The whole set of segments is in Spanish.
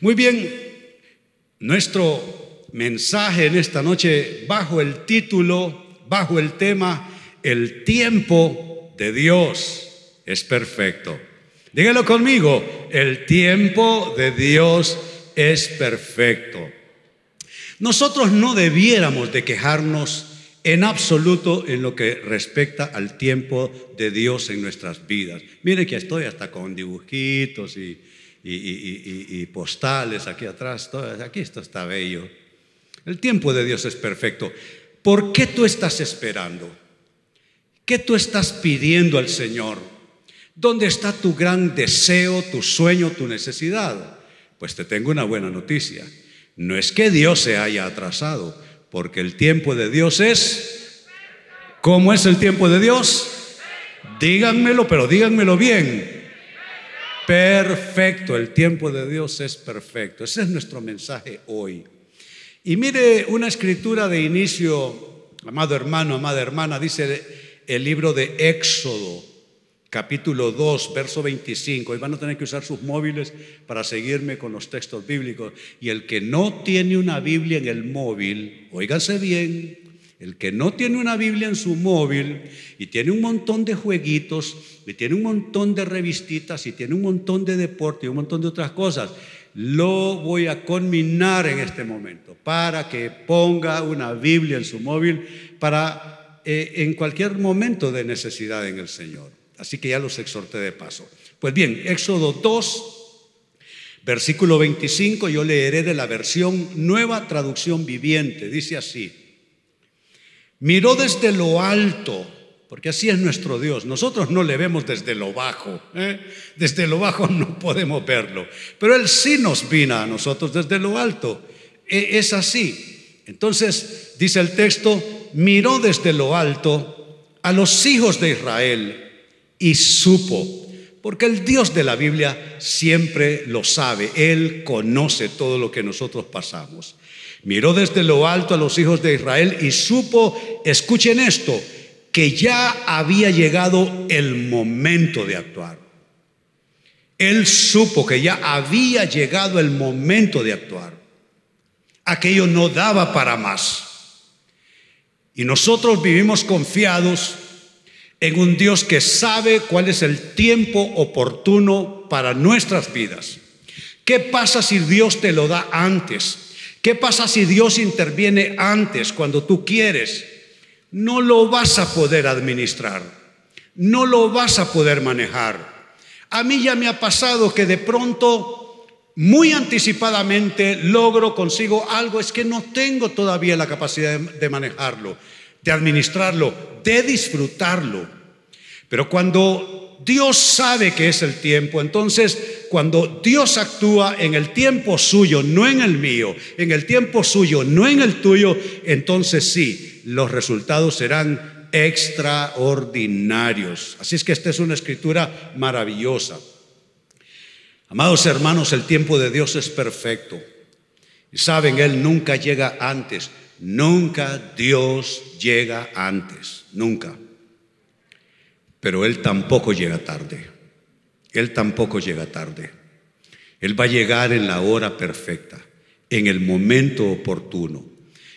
Muy bien, nuestro mensaje en esta noche bajo el título, bajo el tema, el tiempo de Dios es perfecto. Dígalo conmigo, el tiempo de Dios es perfecto. Nosotros no debiéramos de quejarnos en absoluto en lo que respecta al tiempo de Dios en nuestras vidas. Mire que estoy hasta con dibujitos y, y, postales aquí atrás, aquí esto está bello. El tiempo de Dios es perfecto. ¿Por qué tú estás esperando? ¿Qué tú estás pidiendo al Señor? ¿Dónde está tu gran deseo, tu sueño, tu necesidad? Pues te tengo una buena noticia. No es que Dios se haya atrasado, porque el tiempo de Dios es... ¿Cómo es el tiempo de Dios? Díganmelo, pero díganmelo bien. Perfecto, el tiempo de Dios es perfecto. Ese es nuestro mensaje hoy. Y mire una escritura de inicio, amado hermano, amada hermana, dice el libro de Éxodo, capítulo 2, verso 25. Y van a tener que usar sus móviles para seguirme con los textos bíblicos. Y el que no tiene una Biblia en el móvil, óigase bien, el que no tiene una Biblia en su móvil y tiene un montón de jueguitos y tiene un montón de revistitas y tiene un montón de deporte y un montón de otras cosas, lo voy a conminar en este momento para que ponga una Biblia en su móvil para eh, en cualquier momento de necesidad en el Señor. Así que ya los exhorté de paso. Pues bien, Éxodo 2, versículo 25, yo leeré de la versión nueva traducción viviente. Dice así miró desde lo alto, porque así es nuestro Dios. Nosotros no le vemos desde lo bajo, ¿eh? desde lo bajo no podemos verlo, pero Él sí nos vino a nosotros desde lo alto. E, es así. Entonces, dice el texto, miró desde lo alto a los hijos de Israel y supo, porque el Dios de la Biblia siempre lo sabe, Él conoce todo lo que nosotros pasamos. Miró desde lo alto a los hijos de Israel y supo, escuchen esto, que ya había llegado el momento de actuar. Él supo que ya había llegado el momento de actuar. Aquello no daba para más. Y nosotros vivimos confiados en un Dios que sabe cuál es el tiempo oportuno para nuestras vidas. ¿Qué pasa si Dios te lo da antes? ¿Qué pasa si Dios interviene antes, cuando tú quieres? No lo vas a poder administrar, no lo vas a poder manejar. A mí ya me ha pasado que de pronto, muy anticipadamente, logro, consigo algo, es que no tengo todavía la capacidad de manejarlo, de administrarlo, de disfrutarlo. Pero cuando Dios sabe que es el tiempo. Entonces, cuando Dios actúa en el tiempo suyo, no en el mío, en el tiempo suyo, no en el tuyo, entonces sí, los resultados serán extraordinarios. Así es que esta es una escritura maravillosa. Amados hermanos, el tiempo de Dios es perfecto. Y saben, Él nunca llega antes. Nunca Dios llega antes. Nunca. Pero Él tampoco llega tarde. Él tampoco llega tarde. Él va a llegar en la hora perfecta, en el momento oportuno.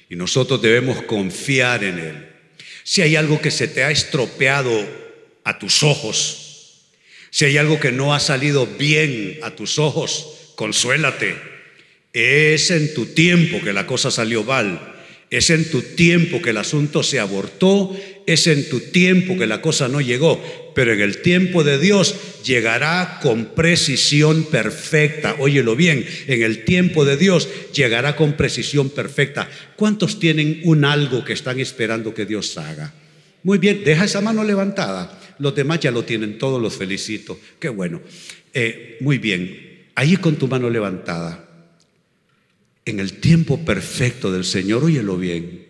Y nosotros debemos confiar en Él. Si hay algo que se te ha estropeado a tus ojos, si hay algo que no ha salido bien a tus ojos, consuélate. Es en tu tiempo que la cosa salió mal. Es en tu tiempo que el asunto se abortó, es en tu tiempo que la cosa no llegó, pero en el tiempo de Dios llegará con precisión perfecta. Óyelo bien, en el tiempo de Dios llegará con precisión perfecta. ¿Cuántos tienen un algo que están esperando que Dios haga? Muy bien, deja esa mano levantada. Los demás ya lo tienen, todos los felicito. Qué bueno. Eh, muy bien, ahí con tu mano levantada en el tiempo perfecto del Señor, óyelo bien,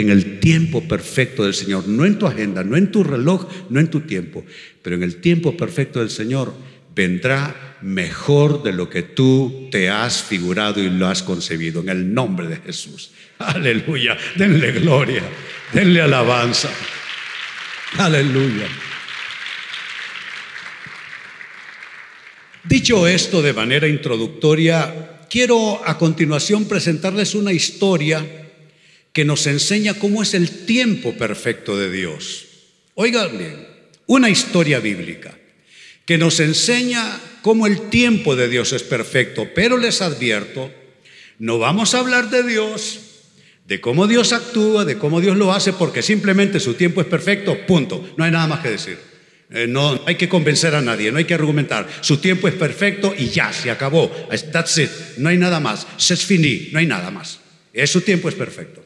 en el tiempo perfecto del Señor, no en tu agenda, no en tu reloj, no en tu tiempo, pero en el tiempo perfecto del Señor vendrá mejor de lo que tú te has figurado y lo has concebido, en el nombre de Jesús. Aleluya, denle gloria, denle alabanza. Aleluya. Dicho esto de manera introductoria, quiero a continuación presentarles una historia que nos enseña cómo es el tiempo perfecto de Dios. Oigan bien, una historia bíblica que nos enseña cómo el tiempo de Dios es perfecto, pero les advierto, no vamos a hablar de Dios, de cómo Dios actúa, de cómo Dios lo hace, porque simplemente su tiempo es perfecto, punto, no hay nada más que decir. Eh, no hay que convencer a nadie, no hay que argumentar. Su tiempo es perfecto y ya, se acabó. That's it. No hay nada más. C'est fini, no hay nada más. Es, su tiempo es perfecto.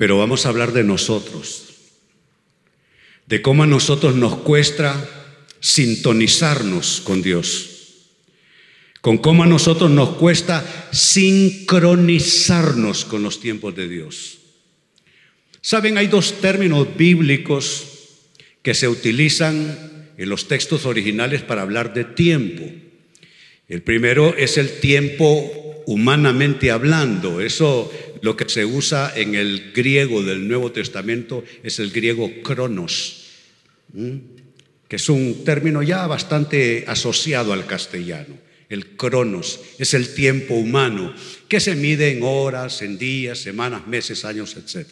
Pero vamos a hablar de nosotros, de cómo a nosotros nos cuesta sintonizarnos con Dios, con cómo a nosotros nos cuesta sincronizarnos con los tiempos de Dios. Saben, hay dos términos bíblicos que se utilizan en los textos originales para hablar de tiempo. El primero es el tiempo humanamente hablando. Eso lo que se usa en el griego del Nuevo Testamento es el griego cronos, que es un término ya bastante asociado al castellano. El cronos es el tiempo humano que se mide en horas, en días, semanas, meses, años, etc.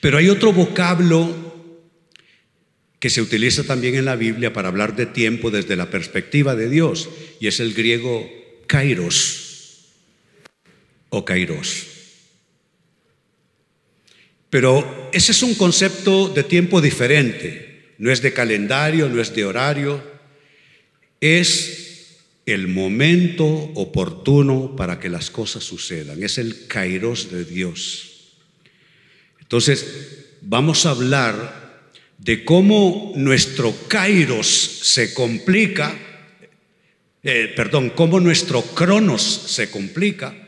Pero hay otro vocablo que se utiliza también en la Biblia para hablar de tiempo desde la perspectiva de Dios, y es el griego kairos o kairos. Pero ese es un concepto de tiempo diferente, no es de calendario, no es de horario, es el momento oportuno para que las cosas sucedan, es el kairos de Dios. Entonces, vamos a hablar de cómo nuestro kairos se complica, eh, perdón, cómo nuestro cronos se complica,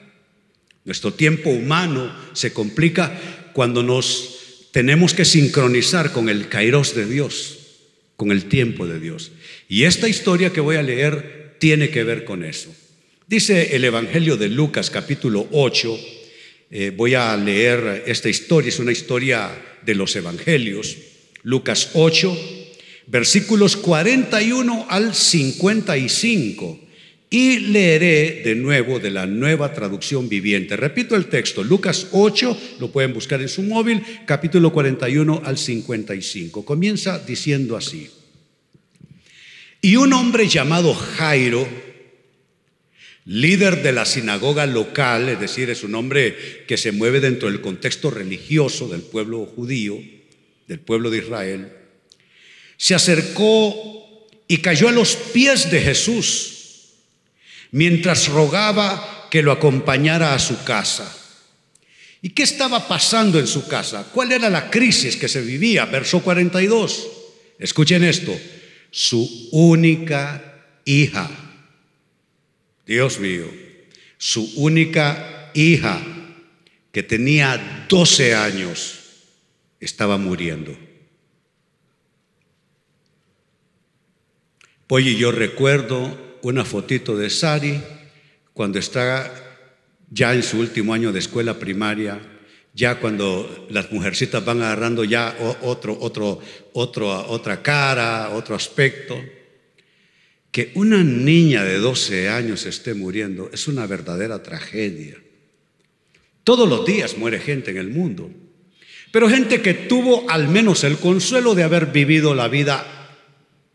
nuestro tiempo humano se complica cuando nos tenemos que sincronizar con el kairos de Dios, con el tiempo de Dios. Y esta historia que voy a leer tiene que ver con eso. Dice el Evangelio de Lucas capítulo 8, eh, voy a leer esta historia, es una historia de los Evangelios. Lucas 8, versículos 41 al 55. Y leeré de nuevo de la nueva traducción viviente. Repito el texto, Lucas 8, lo pueden buscar en su móvil, capítulo 41 al 55. Comienza diciendo así. Y un hombre llamado Jairo, líder de la sinagoga local, es decir, es un hombre que se mueve dentro del contexto religioso del pueblo judío, del pueblo de Israel, se acercó y cayó a los pies de Jesús mientras rogaba que lo acompañara a su casa. ¿Y qué estaba pasando en su casa? ¿Cuál era la crisis que se vivía? Verso 42. Escuchen esto. Su única hija. Dios mío. Su única hija que tenía 12 años estaba muriendo. Oye, yo recuerdo una fotito de Sari cuando está ya en su último año de escuela primaria, ya cuando las mujercitas van agarrando ya otro, otro, otro, otra cara, otro aspecto. Que una niña de 12 años esté muriendo es una verdadera tragedia. Todos los días muere gente en el mundo. Pero gente que tuvo al menos el consuelo de haber vivido la vida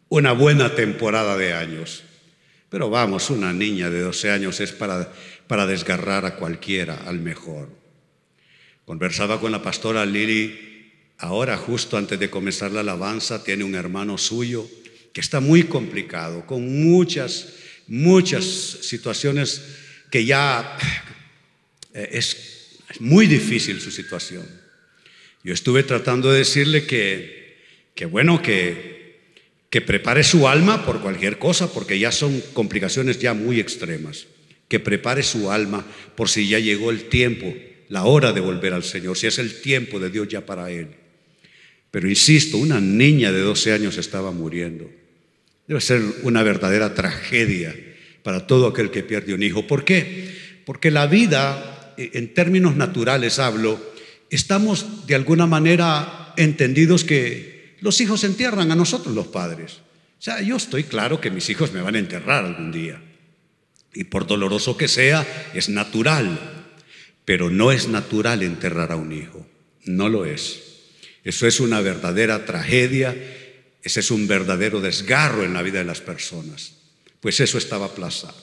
una buena temporada de años. Pero vamos, una niña de 12 años es para, para desgarrar a cualquiera, al mejor. Conversaba con la pastora Lili, ahora justo antes de comenzar la alabanza, tiene un hermano suyo que está muy complicado, con muchas, muchas situaciones que ya eh, es muy difícil su situación. Yo estuve tratando de decirle que, que bueno, que, que prepare su alma por cualquier cosa, porque ya son complicaciones ya muy extremas. Que prepare su alma por si ya llegó el tiempo, la hora de volver al Señor, si es el tiempo de Dios ya para él. Pero insisto, una niña de 12 años estaba muriendo. Debe ser una verdadera tragedia para todo aquel que pierde un hijo. ¿Por qué? Porque la vida, en términos naturales hablo, estamos de alguna manera entendidos que los hijos entierran a nosotros los padres. O sea, yo estoy claro que mis hijos me van a enterrar algún día. Y por doloroso que sea, es natural. Pero no es natural enterrar a un hijo. No lo es. Eso es una verdadera tragedia. Ese es un verdadero desgarro en la vida de las personas. Pues eso estaba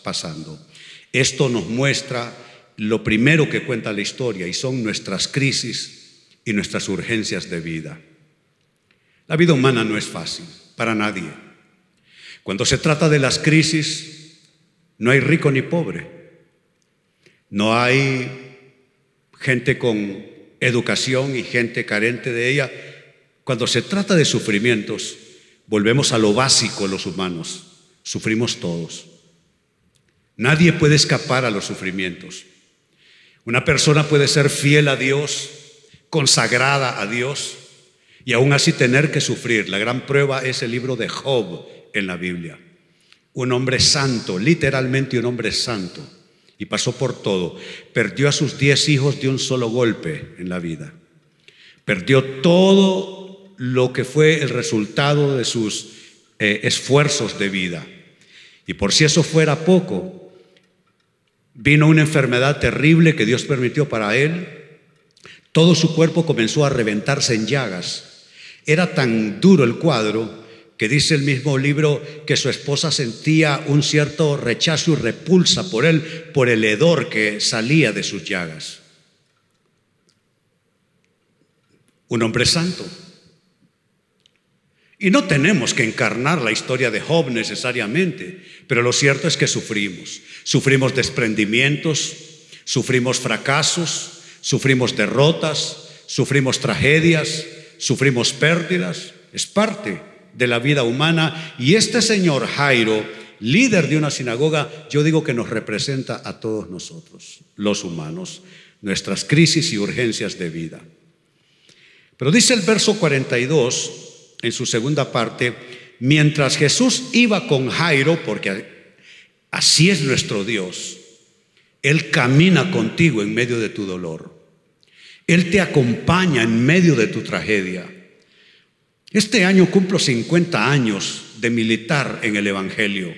pasando. Esto nos muestra lo primero que cuenta la historia y son nuestras crisis y nuestras urgencias de vida. La vida humana no es fácil para nadie. Cuando se trata de las crisis, no hay rico ni pobre. No hay gente con educación y gente carente de ella. Cuando se trata de sufrimientos, volvemos a lo básico los humanos. Sufrimos todos. Nadie puede escapar a los sufrimientos. Una persona puede ser fiel a Dios, consagrada a Dios, y aún así tener que sufrir. La gran prueba es el libro de Job en la Biblia. Un hombre santo, literalmente un hombre santo, y pasó por todo. Perdió a sus diez hijos de un solo golpe en la vida. Perdió todo lo que fue el resultado de sus eh, esfuerzos de vida. Y por si eso fuera poco, vino una enfermedad terrible que Dios permitió para él. Todo su cuerpo comenzó a reventarse en llagas. Era tan duro el cuadro que dice el mismo libro que su esposa sentía un cierto rechazo y repulsa por él, por el hedor que salía de sus llagas. Un hombre santo. Y no tenemos que encarnar la historia de Job necesariamente, pero lo cierto es que sufrimos. Sufrimos desprendimientos, sufrimos fracasos, sufrimos derrotas, sufrimos tragedias, sufrimos pérdidas, es parte de la vida humana. Y este señor Jairo, líder de una sinagoga, yo digo que nos representa a todos nosotros, los humanos, nuestras crisis y urgencias de vida. Pero dice el verso 42, en su segunda parte, mientras Jesús iba con Jairo, porque así es nuestro Dios, Él camina contigo en medio de tu dolor. Él te acompaña en medio de tu tragedia. Este año cumplo 50 años de militar en el Evangelio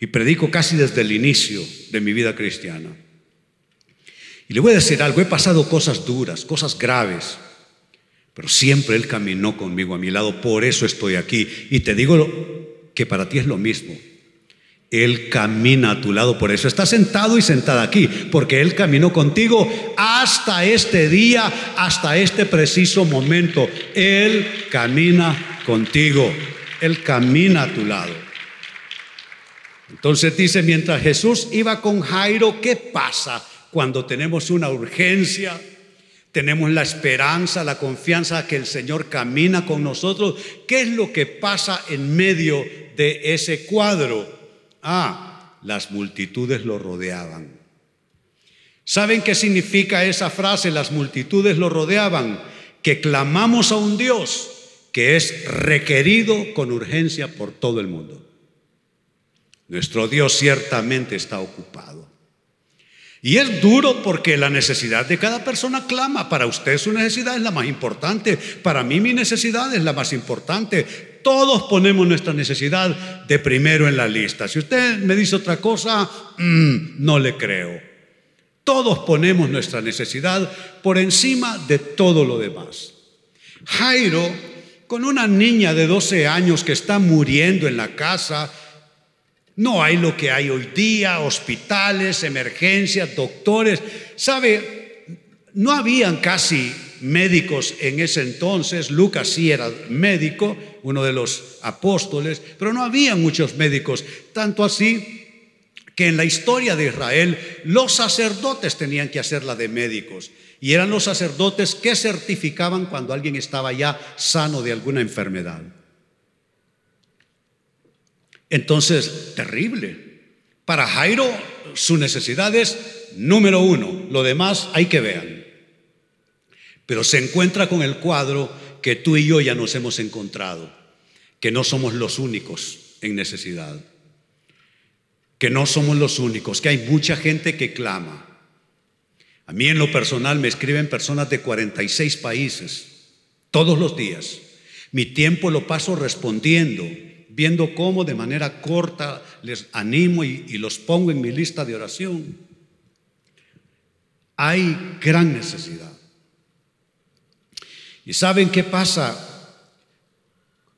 y predico casi desde el inicio de mi vida cristiana. Y le voy a decir algo, he pasado cosas duras, cosas graves, pero siempre Él caminó conmigo a mi lado, por eso estoy aquí. Y te digo que para ti es lo mismo. Él camina a tu lado, por eso está sentado y sentada aquí, porque Él caminó contigo hasta este día, hasta este preciso momento. Él camina contigo, Él camina a tu lado. Entonces dice, mientras Jesús iba con Jairo, ¿qué pasa cuando tenemos una urgencia? Tenemos la esperanza, la confianza que el Señor camina con nosotros. ¿Qué es lo que pasa en medio de ese cuadro? Ah, las multitudes lo rodeaban. ¿Saben qué significa esa frase? Las multitudes lo rodeaban. Que clamamos a un Dios que es requerido con urgencia por todo el mundo. Nuestro Dios ciertamente está ocupado. Y es duro porque la necesidad de cada persona clama. Para usted su necesidad es la más importante. Para mí mi necesidad es la más importante. Todos ponemos nuestra necesidad de primero en la lista. Si usted me dice otra cosa, mm, no le creo. Todos ponemos nuestra necesidad por encima de todo lo demás. Jairo, con una niña de 12 años que está muriendo en la casa, no hay lo que hay hoy día, hospitales, emergencias, doctores. ¿Sabe? No habían casi médicos en ese entonces. Lucas sí era médico, uno de los apóstoles, pero no había muchos médicos. Tanto así que en la historia de Israel los sacerdotes tenían que hacerla de médicos. Y eran los sacerdotes que certificaban cuando alguien estaba ya sano de alguna enfermedad. Entonces, terrible. Para Jairo, su necesidad es número uno. Lo demás hay que ver. Pero se encuentra con el cuadro que tú y yo ya nos hemos encontrado, que no somos los únicos en necesidad, que no somos los únicos, que hay mucha gente que clama. A mí en lo personal me escriben personas de 46 países todos los días. Mi tiempo lo paso respondiendo, viendo cómo de manera corta les animo y, los pongo en mi lista de oración. Hay gran necesidad. ¿Y saben qué pasa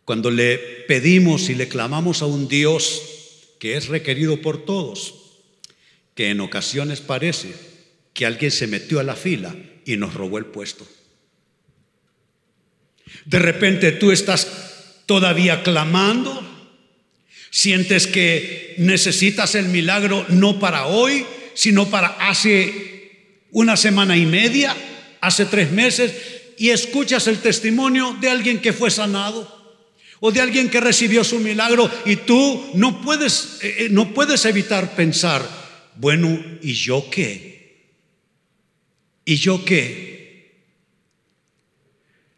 cuando le pedimos y le clamamos a un Dios que es requerido por todos? Que en ocasiones parece que alguien se metió a la fila y nos robó el puesto. De repente tú estás todavía clamando, sientes que necesitas el milagro no para hoy, sino para hace una semana y media, hace tres meses, y escuchas el testimonio de alguien que fue sanado o de alguien que recibió su milagro y tú no puedes, eh, eh, no puedes evitar pensar, bueno, ¿y yo qué? ¿Y yo qué?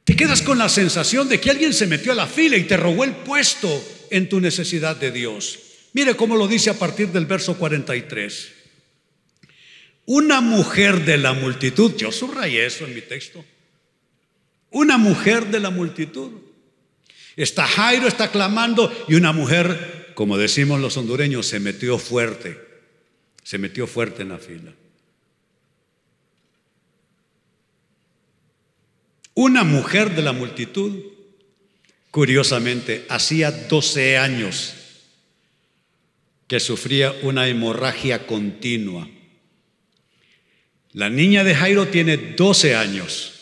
Te quedas con la sensación de que alguien se metió a la fila y te robó el puesto en tu necesidad de Dios. Mire cómo lo dice a partir del verso 43. Una mujer de la multitud, yo subrayé eso en mi texto, una mujer de la multitud. Está Jairo, está clamando y una mujer, como decimos los hondureños, se metió fuerte, se metió fuerte en la fila. Una mujer de la multitud, curiosamente, hacía 12 años que sufría una hemorragia continua. La niña de Jairo tiene 12 años.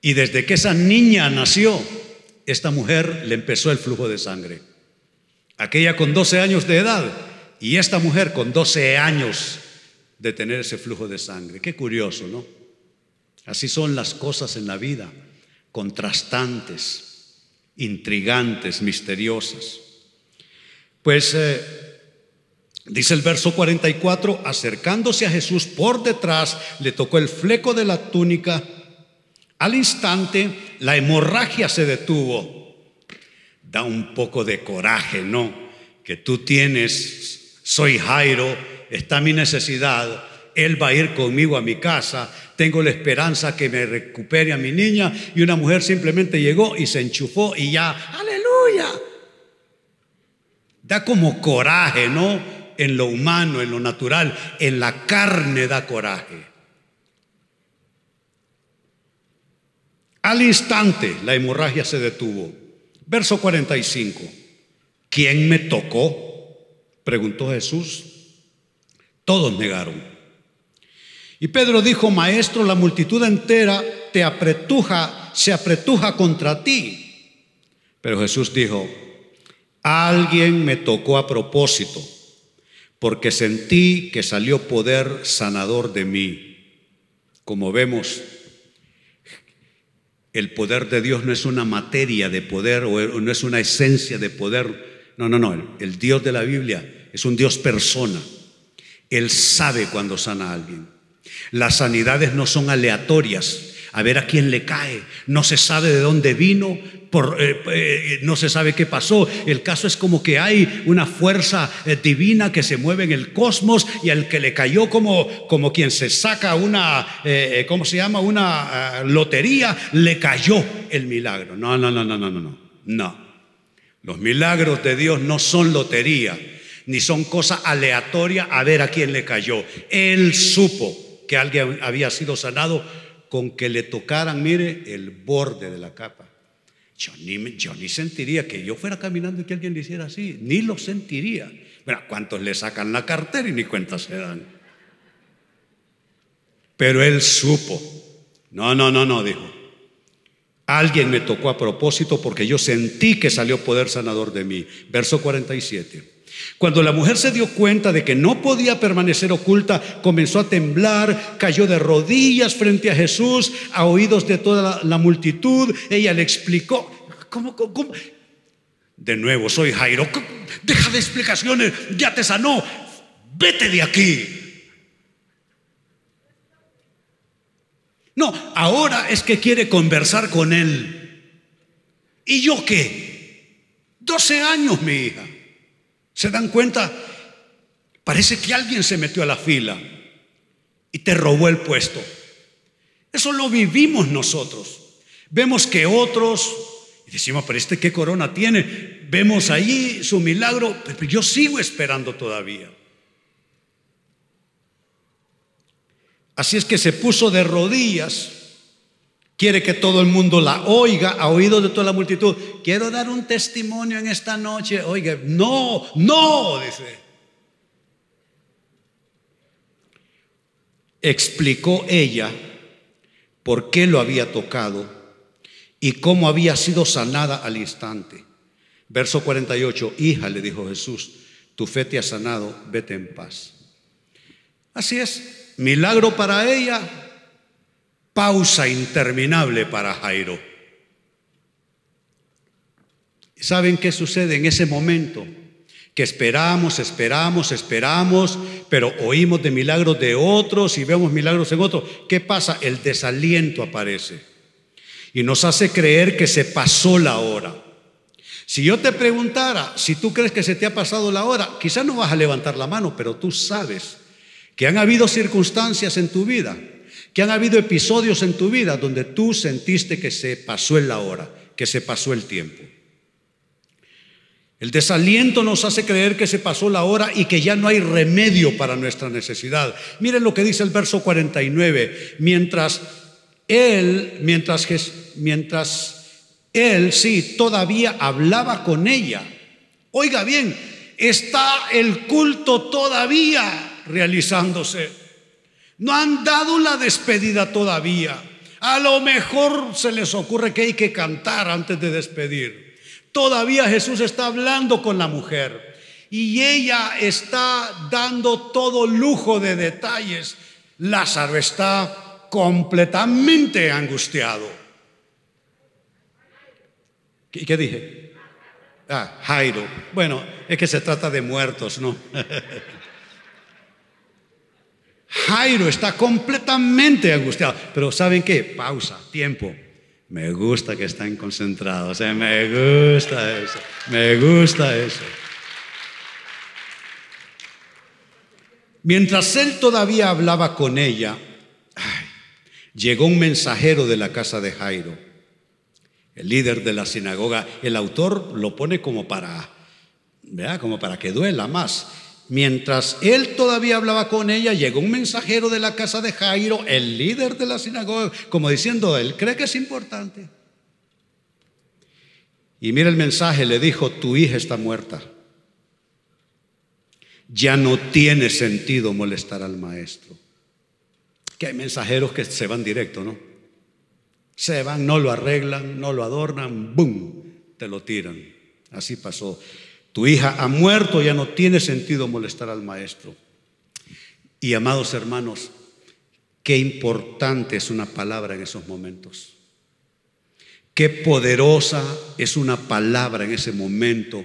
Y desde que esa niña nació, esta mujer le empezó el flujo de sangre. Aquella con 12 años de edad y esta mujer con 12 años de tener ese flujo de sangre. Qué curioso, ¿no? Así son las cosas en la vida, contrastantes, intrigantes, misteriosas. Pues eh, dice el verso 44, acercándose a Jesús por detrás, le tocó el fleco de la túnica. Al instante, la hemorragia se detuvo. Da un poco de coraje, ¿no? Que tú tienes, soy Jairo, está mi necesidad, él va a ir conmigo a mi casa, tengo la esperanza que me recupere a mi niña y una mujer simplemente llegó y se enchufó y ya, aleluya. Da como coraje, ¿no? En lo humano, en lo natural, en la carne da coraje. Al instante la hemorragia se detuvo. Verso 45. ¿Quién me tocó? Preguntó Jesús. Todos negaron. Y Pedro dijo, maestro, la multitud entera te apretuja, se apretuja contra ti. Pero Jesús dijo, alguien me tocó a propósito, porque sentí que salió poder sanador de mí. Como vemos, el poder de Dios no es una materia de poder o no es una esencia de poder. No, no, no. El Dios de la Biblia es un Dios persona. Él sabe cuando sana a alguien. Las sanidades no son aleatorias. A ver a quién le cae. No se sabe de dónde vino, eh, eh, no se sabe qué pasó. El caso es como que hay una fuerza eh, divina que se mueve en el cosmos y al que le cayó como, como quien se saca una, ¿cómo se llama? Una lotería, le cayó el milagro. No, no, no, no, no, no. No. Los milagros de Dios no son lotería, ni son cosa aleatoria a ver a quién le cayó. Él supo que alguien había sido sanado con que le tocaran, mire, el borde de la capa. Yo ni, yo ni sentiría que yo fuera caminando y que alguien le hiciera así, ni lo sentiría. Bueno, ¿cuántos le sacan la cartera y ni cuenta se dan? Pero él supo. No, no, no, no, dijo. Alguien me tocó a propósito porque yo sentí que salió poder sanador de mí. Verso 47. Cuando la mujer se dio cuenta de que no podía permanecer oculta, comenzó a temblar, cayó de rodillas frente a Jesús, a oídos de toda la, multitud. Ella le explicó, ¿cómo, cómo? De nuevo, soy Jairo, deja de explicaciones, ya te sanó, vete de aquí. No, ahora es que quiere conversar con él. ¿Y yo qué? 12 años, mi hija. ¿Se dan cuenta? Parece que alguien se metió a la fila y te robó el puesto. Eso lo vivimos nosotros. Vemos que otros, Y decimos, pero este qué corona tiene. Vemos allí su milagro, pero yo sigo esperando todavía. Así es que se puso de rodillas. Quiere que todo el mundo la oiga, a oído de toda la multitud. Quiero dar un testimonio en esta noche. Oiga, no, no, dice. Explicó ella por qué lo había tocado y cómo había sido sanada al instante. Verso 48, hija, le dijo Jesús, tu fe te ha sanado, vete en paz. Así es, milagro para ella, pausa interminable para Jairo. ¿Saben qué sucede en ese momento? Que esperamos, esperamos, esperamos, pero oímos de milagros de otros y vemos milagros en otros. ¿Qué pasa? El desaliento aparece y nos hace creer que se pasó la hora. Si yo te preguntara si tú crees que se te ha pasado la hora, quizás no vas a levantar la mano, pero tú sabes que han habido circunstancias en tu vida, que han habido episodios en tu vida donde tú sentiste que se pasó la hora, que se pasó el tiempo. El desaliento nos hace creer que se pasó la hora y que ya no hay remedio para nuestra necesidad. Miren lo que dice el verso 49. Mientras él, mientras, mientras él, sí, todavía hablaba con ella. Oiga bien, está el culto todavía realizándose. No han dado la despedida todavía. A lo mejor se les ocurre que hay que cantar antes de despedir. Todavía Jesús está hablando con la mujer y ella está dando todo lujo de detalles. Lázaro está completamente angustiado. ¿Y qué dije? Ah, Jairo. Bueno, es que se trata de muertos, ¿no? Jairo está completamente angustiado. Pero ¿saben qué? Pausa, tiempo. Me gusta que están concentrados. ¿eh? Me gusta eso. Me gusta eso. Mientras él todavía hablaba con ella, llegó un mensajero de la casa de Jairo, el líder de la sinagoga. El autor lo pone como para, como para que duela más. Mientras él todavía hablaba con ella, llegó un mensajero de la casa de Jairo, el líder de la sinagoga, como diciendo, él cree que es importante. Y mira el mensaje, le dijo, tu hija está muerta. Ya no tiene sentido molestar al maestro que hay mensajeros que se van directo, ¿no? Se van, no lo arreglan, no lo adornan, ¡boom! Te lo tiran. Así pasó. Tu hija ha muerto, ya no tiene sentido molestar al maestro. Y amados hermanos, qué importante es una palabra en esos momentos. Qué poderosa es una palabra en ese momento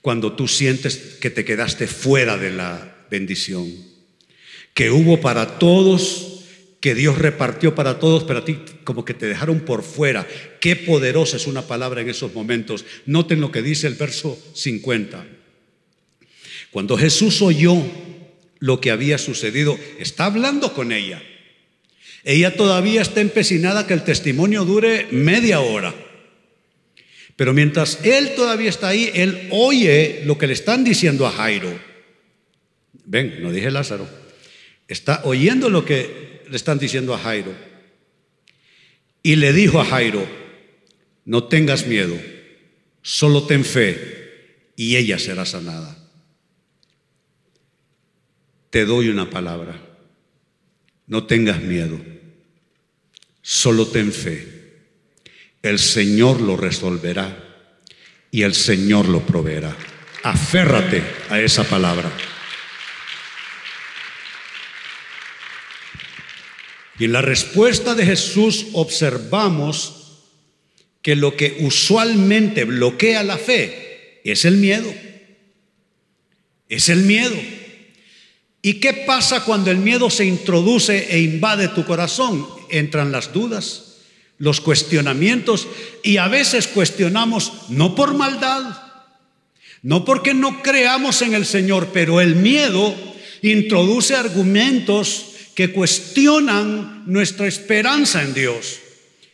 cuando tú sientes que te quedaste fuera de la bendición que hubo para todos, que Dios repartió para todos, pero a ti como que te dejaron por fuera. Qué poderosa es una palabra en esos momentos. Noten lo que dice el verso 50. Cuando Jesús oyó lo que había sucedido, está hablando con ella. Ella todavía está empecinada que el testimonio dure media hora. Pero mientras él todavía está ahí, él oye lo que le están diciendo a Jairo. Ven, no dije Lázaro. Está oyendo lo que le están diciendo a Jairo. Y le dijo a Jairo, no tengas miedo, solo ten fe y ella será sanada. Te doy una palabra, no tengas miedo, solo ten fe. El Señor lo resolverá y el Señor lo proveerá. Aférrate a esa palabra. Y en la respuesta de Jesús observamos que lo que usualmente bloquea la fe es el miedo. Es el miedo. ¿Y qué pasa cuando el miedo se introduce e invade tu corazón? Entran las dudas, los cuestionamientos y a veces cuestionamos no por maldad, no porque no creamos en el Señor, pero el miedo introduce argumentos que cuestionan nuestra esperanza en Dios.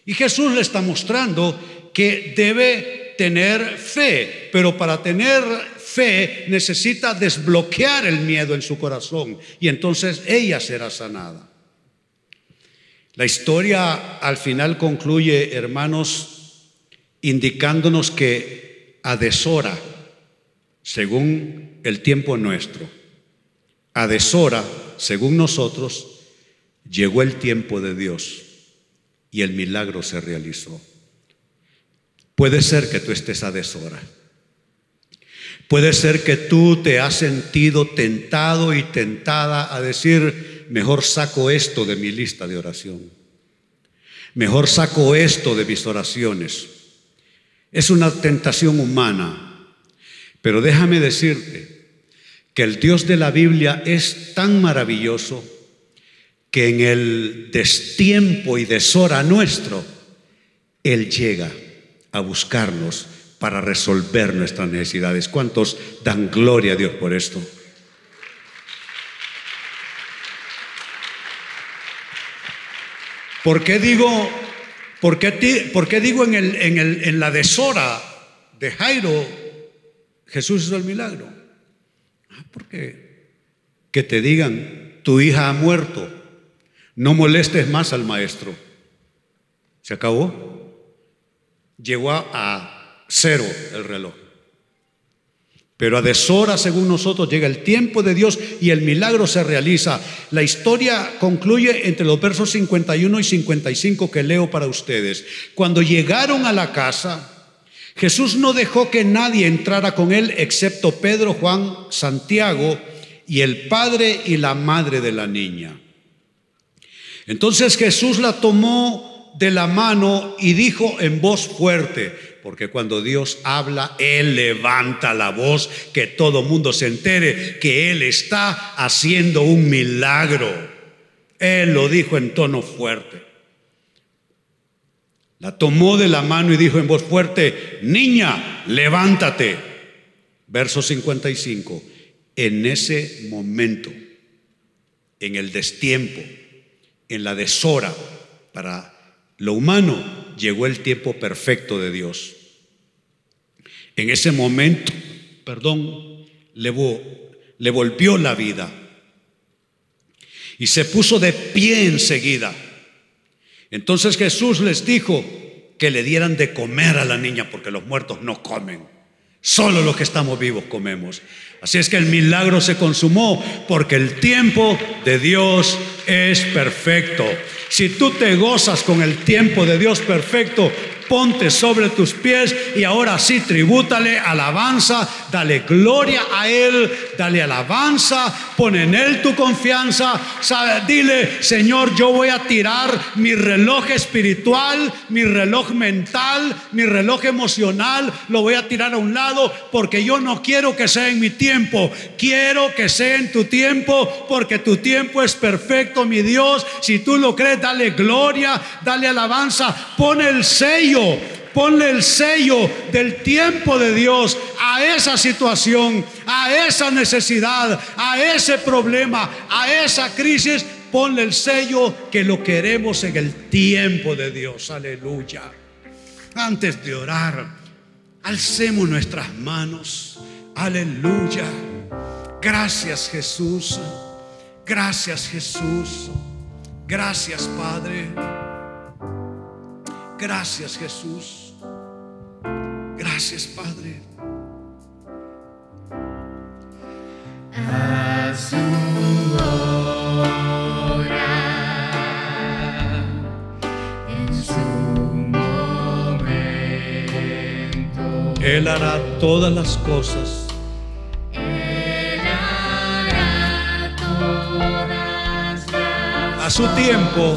Y Jesús le está mostrando que debe tener fe, pero para tener fe necesita desbloquear el miedo en su corazón y entonces ella será sanada. La historia al final concluye, hermanos, indicándonos que a deshora, según el tiempo nuestro, a deshora, según nosotros, llegó el tiempo de Dios y el milagro se realizó. Puede ser que tú estés a deshora. Puede ser que tú te has sentido tentado y tentada a decir, mejor saco esto de mi lista de oración. Mejor saco esto de mis oraciones. Es una tentación humana. Pero déjame decirte que el Dios de la Biblia es tan maravilloso que en el destiempo y deshora nuestro, Él llega a buscarnos para resolver nuestras necesidades. ¿Cuántos dan gloria a Dios por esto? ¿Por qué digo, por qué, digo en, el, en, el, en la deshora de Jairo, Jesús hizo el milagro? Ah, porque que te digan, tu hija ha muerto, no molestes más al maestro. ¿Se acabó? Llegó a cero el reloj. Pero a deshora, según nosotros, llega el tiempo de Dios y el milagro se realiza. La historia concluye entre los versos 51 y 55 que leo para ustedes. Cuando llegaron a la casa, Jesús no dejó que nadie entrara con él excepto Pedro, Juan, Santiago y el padre y la madre de la niña. Entonces Jesús la tomó de la mano y dijo en voz fuerte, porque cuando Dios habla, Él levanta la voz, que todo mundo se entere que Él está haciendo un milagro. Él lo dijo en tono fuerte. La tomó de la mano y dijo en voz fuerte, niña, levántate. Verso 55. En ese momento, en el destiempo, en la deshora, para lo humano, llegó el tiempo perfecto de Dios. En ese momento, perdón, le, volvió la vida y se puso de pie enseguida. Entonces Jesús les dijo que le dieran de comer a la niña porque los muertos no comen. Solo los que estamos vivos comemos. Así es que el milagro se consumó porque el tiempo de Dios es perfecto. Si tú te gozas con el tiempo de Dios perfecto, ponte sobre tus pies y ahora sí tribútale alabanza, dale gloria a Él, dale alabanza, pon en Él tu confianza, dile, Señor, yo voy a tirar mi reloj espiritual, mi reloj mental, mi reloj emocional, lo voy a tirar a un lado porque yo no quiero que sea en mi tiempo, quiero que sea en tu tiempo porque tu tiempo es perfecto, mi Dios, si tú lo crees, dale gloria, dale alabanza, pon el sello ponle el sello del tiempo de Dios a esa situación, a esa necesidad, a ese problema, a esa crisis. Ponle el sello que lo queremos en el tiempo de Dios. Aleluya. Antes de orar, alcemos nuestras manos. Aleluya. Gracias Jesús. Gracias Jesús. Gracias Padre. Gracias Jesús. Gracias Padre. A su hora, en su momento. Él hará todas las cosas. Él hará todas las a su tiempo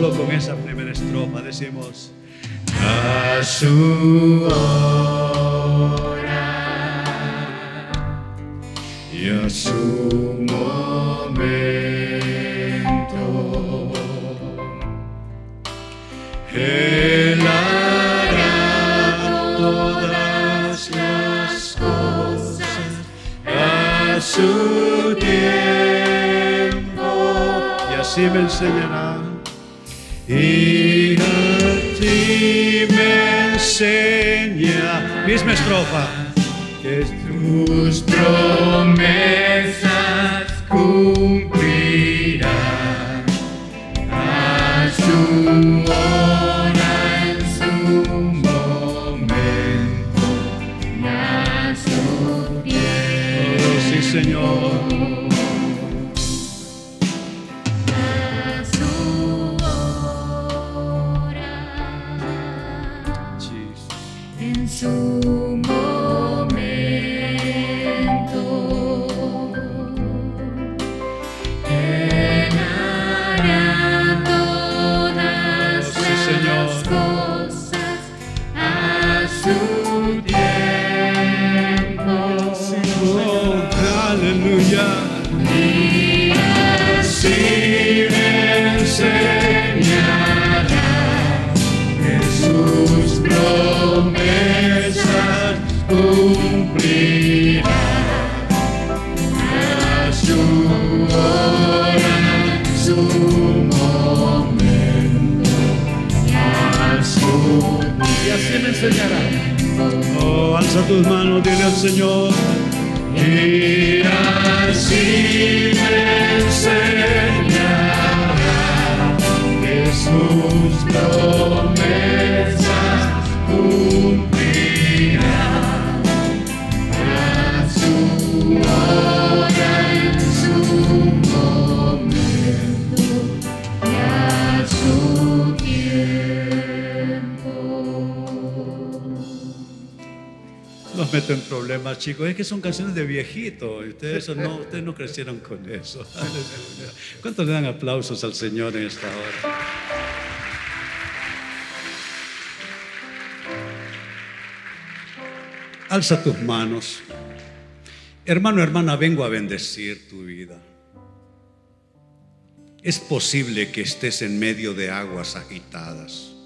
solo con esa primera estrofa decimos, a su hora y a su momento. Él hará todas las cosas a su tiempo y así me enseñará. Y a ti me enseña Misma estrofa. que tus promesas su alza tus manos, dile al Señor. Y así me enseñará que En problemas, chicos. Es que son canciones de viejito. y Ustedes no, ustedes no crecieron con eso. ¿Cuántos le dan aplausos al Señor en esta hora? Alza tus manos. Hermano, hermana, vengo a bendecir tu vida. Es posible que estés en medio de aguas agitadas.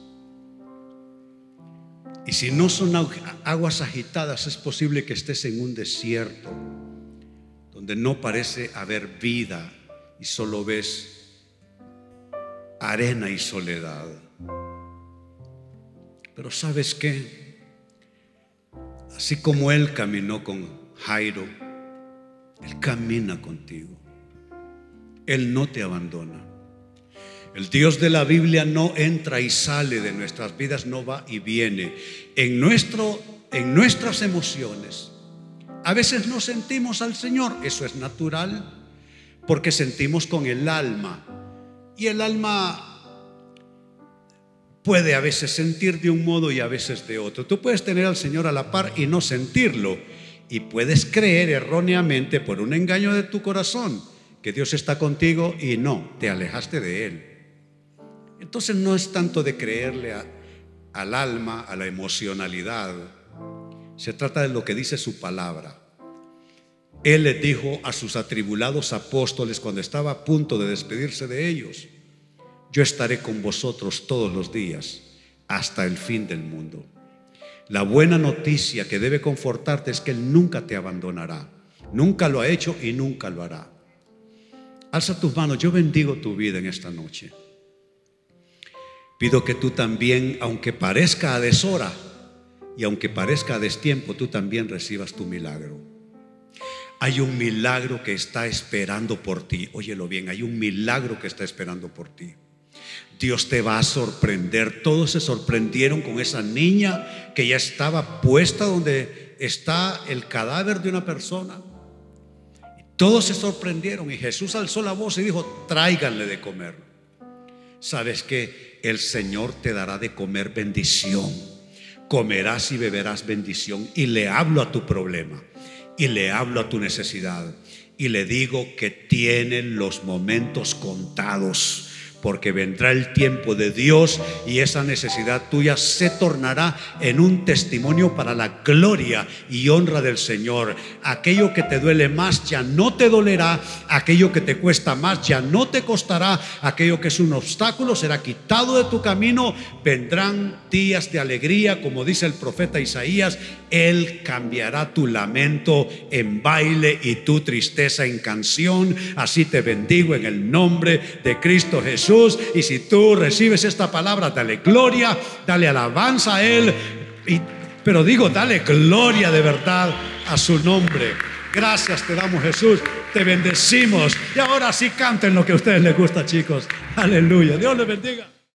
Y si no son agu- aguas agitadas, es posible que estés en un desierto donde no parece haber vida y solo ves arena y soledad. Pero sabes qué? Así como Él caminó con Jairo, Él camina contigo. Él no te abandona. El Dios de la Biblia no entra y sale de nuestras vidas, no va y viene. En, nuestro, en nuestras emociones, a veces no sentimos al Señor, eso es natural, porque sentimos con el alma. Y el alma puede a veces sentir de un modo y a veces de otro. Tú puedes tener al Señor a la par y no sentirlo. Y puedes creer erróneamente por un engaño de tu corazón que Dios está contigo y no, te alejaste de Él. Entonces no es tanto de creerle al alma, a la emocionalidad. Se trata de lo que dice su palabra. Él les dijo a sus atribulados apóstoles cuando estaba a punto de despedirse de ellos, yo estaré con vosotros todos los días hasta el fin del mundo. La buena noticia que debe confortarte es que Él nunca te abandonará. Nunca lo ha hecho y nunca lo hará. Alza tus manos, yo bendigo tu vida en esta noche. Pido que tú también, aunque parezca a deshora y aunque parezca a destiempo, tú también recibas tu milagro. Hay un milagro que está esperando por ti. Óyelo bien, hay un milagro que está esperando por ti. Dios te va a sorprender. Todos se sorprendieron con esa niña que ya estaba puesta donde está el cadáver de una persona. Todos se sorprendieron y Jesús alzó la voz y dijo, tráiganle de comer. Sabes que el Señor te dará de comer bendición. Comerás y beberás bendición. Y le hablo a tu problema. Y le hablo a tu necesidad. Y le digo que tienen los momentos contados. Porque vendrá el tiempo de Dios y esa necesidad tuya se tornará en un testimonio para la gloria y honra del Señor. Aquello que te duele más ya no te dolerá, aquello que te cuesta más ya no te costará, aquello que es un obstáculo será quitado de tu camino, vendrán días de alegría, como dice el profeta Isaías, Él cambiará tu lamento en baile y tu tristeza en canción, así te bendigo en el nombre de Cristo Y si tú recibes esta palabra, dale gloria, dale alabanza a Él. Pero digo, dale gloria de verdad a su nombre. Gracias te damos Jesús, te bendecimos. Y ahora sí canten lo que a ustedes les gusta, chicos. Aleluya. Dios les bendiga.